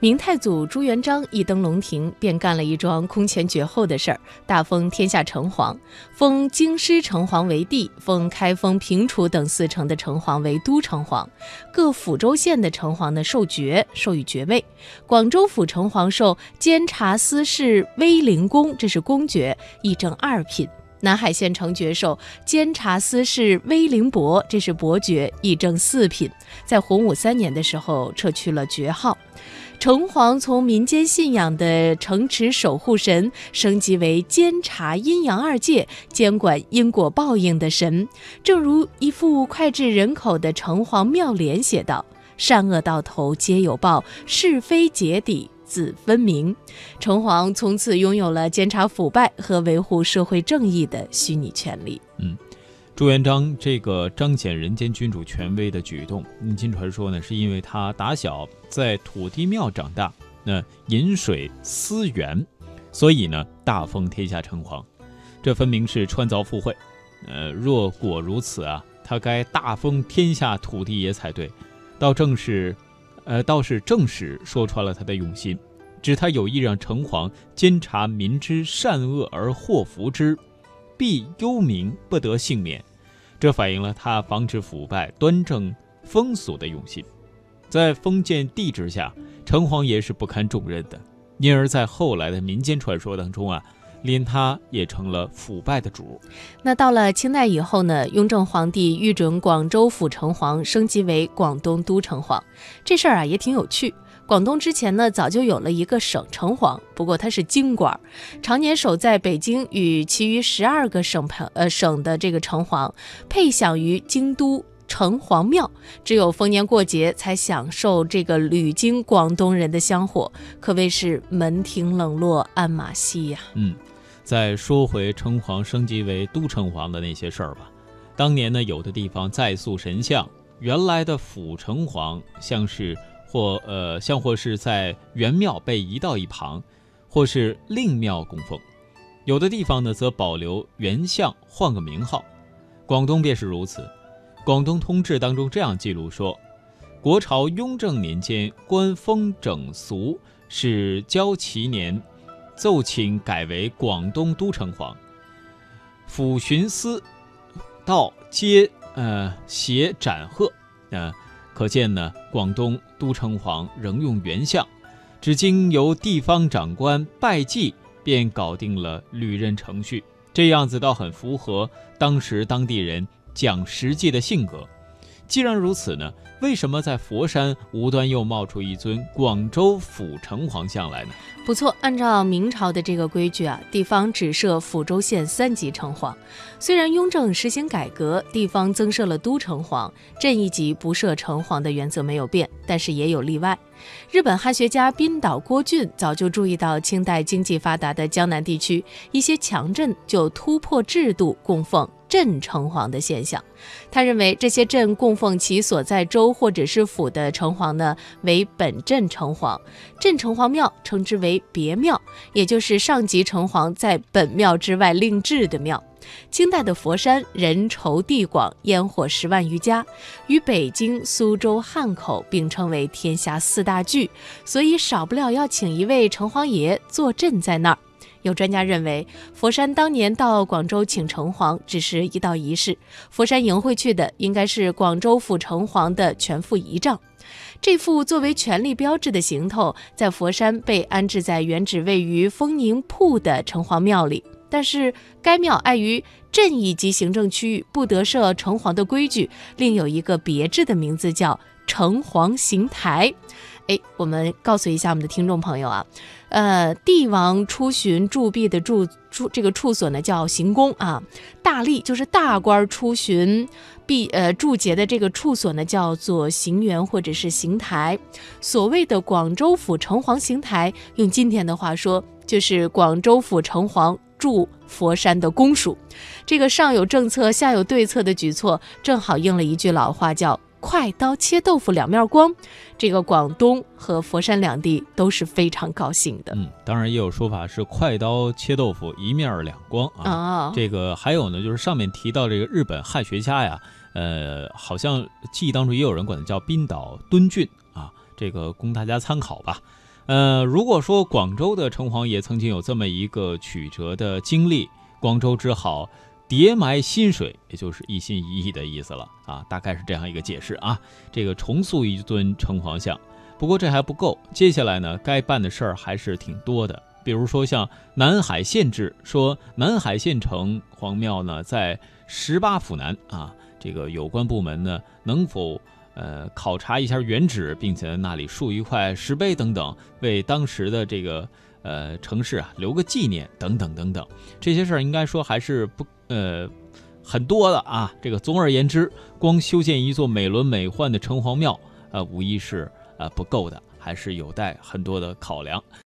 明太祖朱元璋一登龙庭，便干了一桩空前绝后的事儿，大封天下城隍，封京师城隍为帝，封开封、平楚等四城的城隍为都城隍，各府州县的城隍呢受爵，授予爵位。广州府城隍受监察司事威灵公，这是公爵，一正二品。南海县城爵受监察司事威灵伯，这是伯爵，一正四品。在洪武三年的时候，撤去了爵号。城隍从民间信仰的城池守护神，升级为监察阴阳二界、监管因果报应的神。正如一副脍炙人口的城隍妙联写道：“善恶到头皆有报，是非结底。”自分明，城隍从此拥有了监察腐败和维护社会正义的虚拟权利。嗯，朱元璋这个彰显人间君主权威的举动，民间传说呢，是因为他打小在土地庙长大，那饮水思源，所以呢大封天下城隍。这分明是穿凿附会。呃，若果如此啊，他该大封天下土地爷才对，倒正是。呃，倒是正史说穿了他的用心，指他有意让城隍监察民之善恶而祸福之，必忧民不得幸免。这反映了他防止腐败、端正风俗的用心。在封建帝制下，城隍爷是不堪重任的，因而，在后来的民间传说当中啊。连他也成了腐败的主。那到了清代以后呢？雍正皇帝御准广州府城隍升级为广东都城隍，这事儿啊也挺有趣。广东之前呢早就有了一个省城隍，不过他是京官，常年守在北京，与其余十二个省呃省的这个城隍配享于京都城隍庙，只有逢年过节才享受这个旅经广东人的香火，可谓是门庭冷落鞍马稀呀。嗯。再说回城隍升级为都城隍的那些事儿吧。当年呢，有的地方再塑神像，原来的府城隍像是或呃像或是在原庙被移到一旁，或是另庙供奉；有的地方呢，则保留原像，换个名号。广东便是如此。《广东通志》当中这样记录说：国朝雍正年间，官封整俗是交齐年。奏请改为广东都城隍，府巡司道皆呃携斩贺，呃，可见呢，广东都城隍仍用原相，只经由地方长官拜祭，便搞定了履任程序。这样子倒很符合当时当地人讲实际的性格。既然如此呢？为什么在佛山无端又冒出一尊广州府城隍像来呢？不错，按照明朝的这个规矩啊，地方只设府州县三级城隍。虽然雍正实行改革，地方增设了都城隍，镇一级不设城隍的原则没有变，但是也有例外。日本汉学家滨岛郭俊早就注意到，清代经济发达的江南地区一些强镇就突破制度供奉。镇城隍的现象，他认为这些镇供奉其所在州或者是府的城隍呢，为本镇城隍，镇城隍庙称之为别庙，也就是上级城隍在本庙之外另置的庙。清代的佛山人稠地广，烟火十万余家，与北京、苏州、汉口并称为天下四大聚，所以少不了要请一位城隍爷坐镇在那儿。有专家认为，佛山当年到广州请城隍只是一道仪式，佛山迎会去的应该是广州府城隍的全副仪仗。这副作为权力标志的行头，在佛山被安置在原址位于丰宁铺的城隍庙里，但是该庙碍于镇一级行政区域不得设城隍的规矩，另有一个别致的名字叫城隍行台。哎，我们告诉一下我们的听众朋友啊，呃，帝王出巡驻币的驻驻这个处所呢叫行宫啊，大吏就是大官出巡币呃驻节的这个处所呢叫做行辕或者是行台。所谓的广州府城隍行台，用今天的话说就是广州府城隍驻佛山的公署。这个上有政策下有对策的举措，正好应了一句老话叫。快刀切豆腐两面光，这个广东和佛山两地都是非常高兴的。嗯，当然也有说法是快刀切豆腐一面两光啊。这个还有呢，就是上面提到这个日本汉学家呀，呃，好像记忆当中也有人管他叫冰岛敦俊啊，这个供大家参考吧。呃，如果说广州的城隍爷曾经有这么一个曲折的经历，广州只好叠埋新水，也就是一心一意的意思了啊，大概是这样一个解释啊。这个重塑一尊城隍像，不过这还不够，接下来呢，该办的事儿还是挺多的。比如说像南海县志说，南海县城隍庙呢在十八府南啊，这个有关部门呢能否？呃，考察一下原址，并且在那里竖一块石碑等等，为当时的这个呃城市啊留个纪念等等等等，这些事儿应该说还是不呃很多的啊。这个总而言之，光修建一座美轮美奂的城隍庙，呃，无疑是呃不够的，还是有待很多的考量。